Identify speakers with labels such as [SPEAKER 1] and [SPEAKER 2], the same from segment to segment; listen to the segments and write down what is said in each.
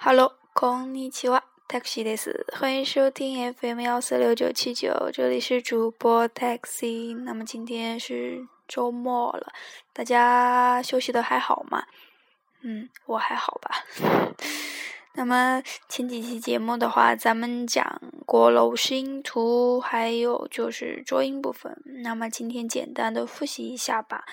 [SPEAKER 1] Hello，空尼奇瓦，taxi です。欢迎收听 FM 幺四六九七九，这里是主播 taxi。那么今天是周末了，大家休息的还好吗？嗯，我还好吧。那么前几期节目的话，咱们讲过了五十音图，还有就是浊音部分。那么今天简单的复习一下吧，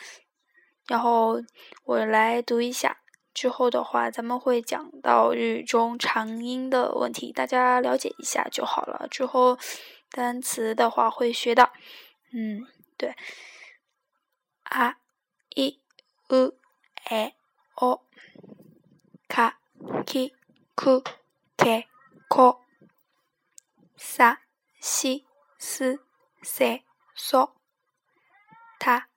[SPEAKER 1] 然后我来读一下。之后的话，咱们会讲到日语中长音的问题，大家了解一下就好了。之后单词的话会学到，嗯，对，あ、い、う、え、お、か、き、く、け、こ、さ、し、す、せ、そ、た、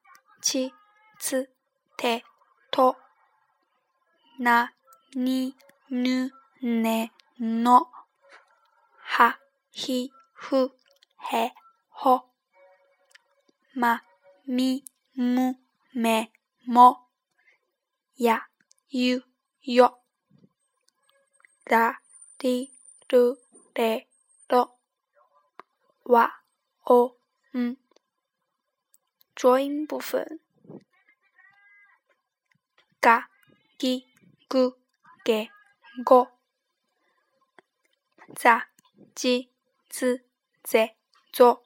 [SPEAKER 1] ち、つ、て、と。 な、に、ぬ、ね、の、は、ひ、ふ、へ、ほ、ま、み、む、め、も、や、ゆ、よ、ら、り、る、れ、ろ、わ、お、ん。浊音部分，が、ぎ、 구개고자지지제조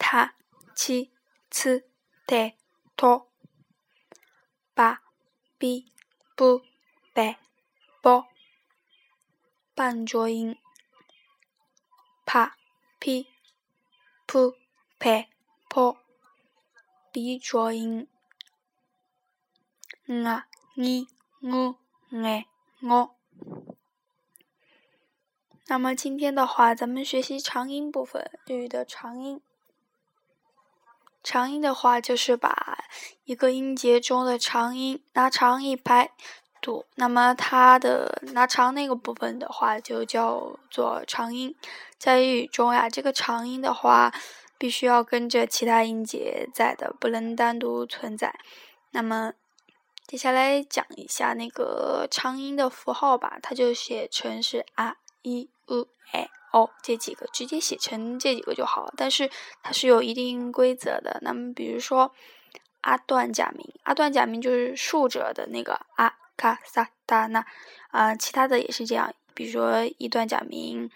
[SPEAKER 1] 타치츠테토바비부베보반조인파피푸페포비조인나니 我爱我。那么今天的话，咱们学习长音部分，日语的长音。长音的话，就是把一个音节中的长音拉长一拍读。那么它的拉长那个部分的话，就叫做长音。在日语中呀，这个长音的话，必须要跟着其他音节在的，不能单独存在。那么。接下来讲一下那个长音的符号吧，它就写成是 a、i、u、e、o 这几个，直接写成这几个就好了。但是它是有一定规则的。那么比如说阿段假名，阿段假名就是竖着的那个阿卡萨达那，啊，其他的也是这样。比如说一段假名，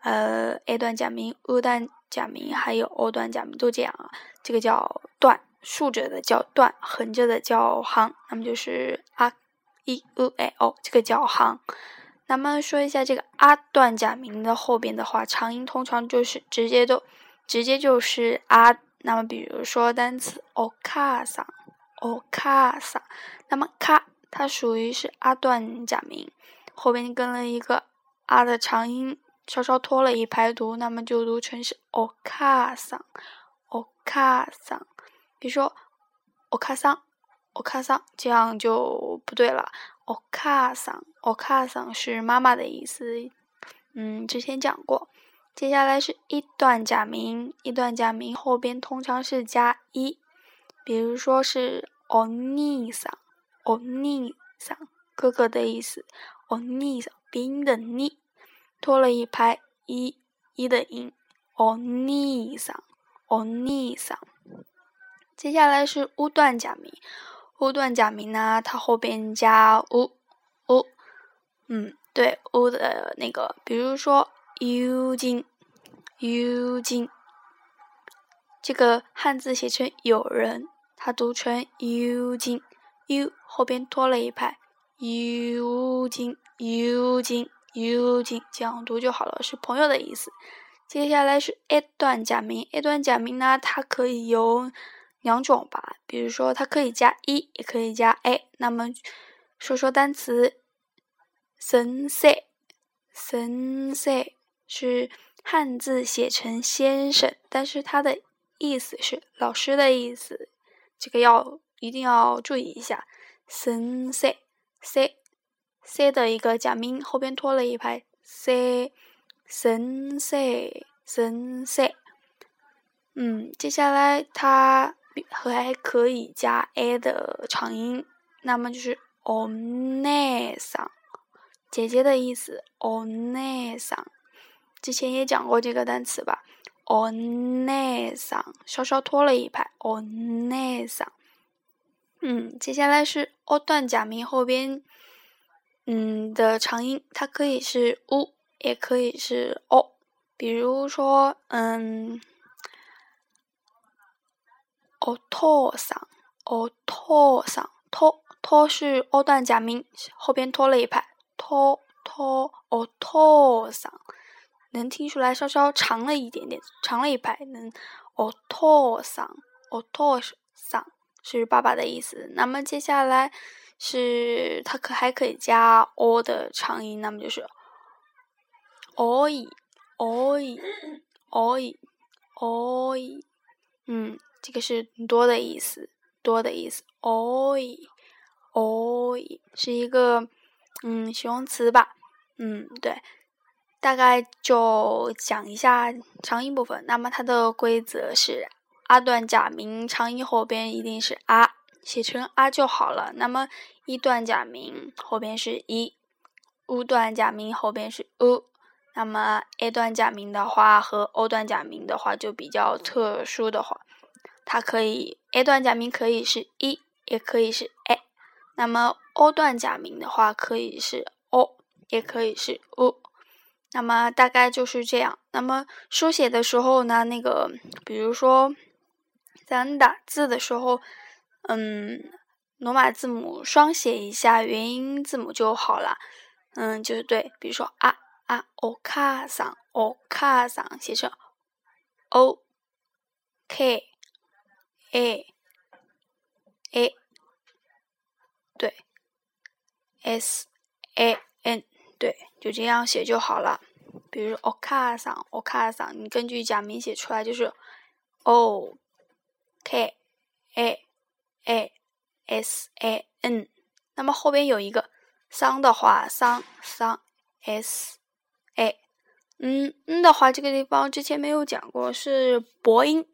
[SPEAKER 1] 呃，a 段假名、u 段假名还有 o 段假名都这样啊，这个叫段。竖着的叫段，横着的叫行，那么就是啊，i u a o 这个叫行。那么说一下这个啊段假名的后边的话，长音通常就是直接都直接就是啊。那么比如说单词 okasa，okasa，那么卡它属于是啊段假名，后边跟了一个啊的长音，稍稍拖了一排读，那么就读成是 okasa，okasa。比如说，お母さん、お母さん，这样就不对了。お母さん、お母さん是妈妈的意思。嗯，之前讲过。接下来是一段假名，一段假名后边通常是加一。比如说是お兄さん、お兄さん，哥哥的意思。お兄さん，音的你，拖了一拍一一的音。お兄さん、お兄さん。 接下来是乌段假名，乌段假名呢，它后边加乌乌，嗯，对，乌的那个，比如说幽金幽金，这个汉字写成有人，它读成幽金，，u 后边拖了一排，幽金幽金幽金，这样读就好了，是朋友的意思。接下来是 a 段假名，a 段假名呢，它可以由两种吧，比如说它可以加一，也可以加 a。那么说说单词，先生，先生是汉字写成先生，但是它的意思是老师的意思，这个要一定要注意一下。先生，c c 的一个假名后边拖了一排 c，先生，先生。嗯，接下来它。还可以加 a 的长音，那么就是 o n e s a 姐姐的意思。お姉さん，之前也讲过这个单词吧？お姉さん，稍稍拖了一拍。お姉さん，嗯，接下来是 o 段假名后边，嗯的长音，它可以是 u，也可以是 o。比如说，嗯， お父さん，お父さん，拖拖是 o 段假名，后边拖了一拍，拖拖お父さん。能听出来稍稍长了一点点，长了一拍。能，お父さん，お父さん是爸爸的意思。那么接下来是它可还可以加 o 的长音，那么就是，おい。哦咦，哦咦，哦咦，嗯， 这个是多的意思，多的意思。哦咦，哦咦，是一个嗯形容词吧？嗯，对，大概就讲一下长音部分。那么它的规则是：啊段假名长音后边一定是啊，写成啊就好了。那么一段假名后边是一，五段假名后边是五。那么 a 段假名的话和 o 段假名的话就比较特殊的话，它可以 a 段假名可以是一，也可以是 a。那么 o 段假名的话可以是 o，也可以是 u。那么大概就是这样。那么书写的时候呢，那个比如说咱打字的时候，嗯，罗马字母双写一下元音字母就好了。嗯，就是对，比如说啊。啊，お母さん，お母さん写成 o k a a，对，s a n，对，就这样写就好了。比如お母さん，お母さん，你根据假名写出来就是 o k a a s a n。那么后边有一个桑的话，桑桑 s。哎，嗯嗯的话，这个地方之前没有讲过，是播音，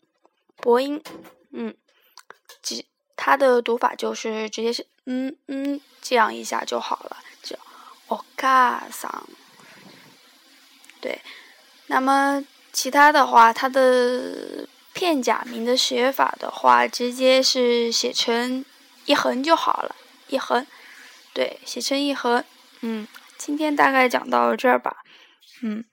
[SPEAKER 1] 播音， 嗯，直它的读法就是直接是嗯嗯这样一下就好了，就お母さん。对，那么其他的话，它的片假名的写法的话，直接是写成一横就好了，一横，对，写成一横，嗯，今天大概讲到这儿吧。嗯。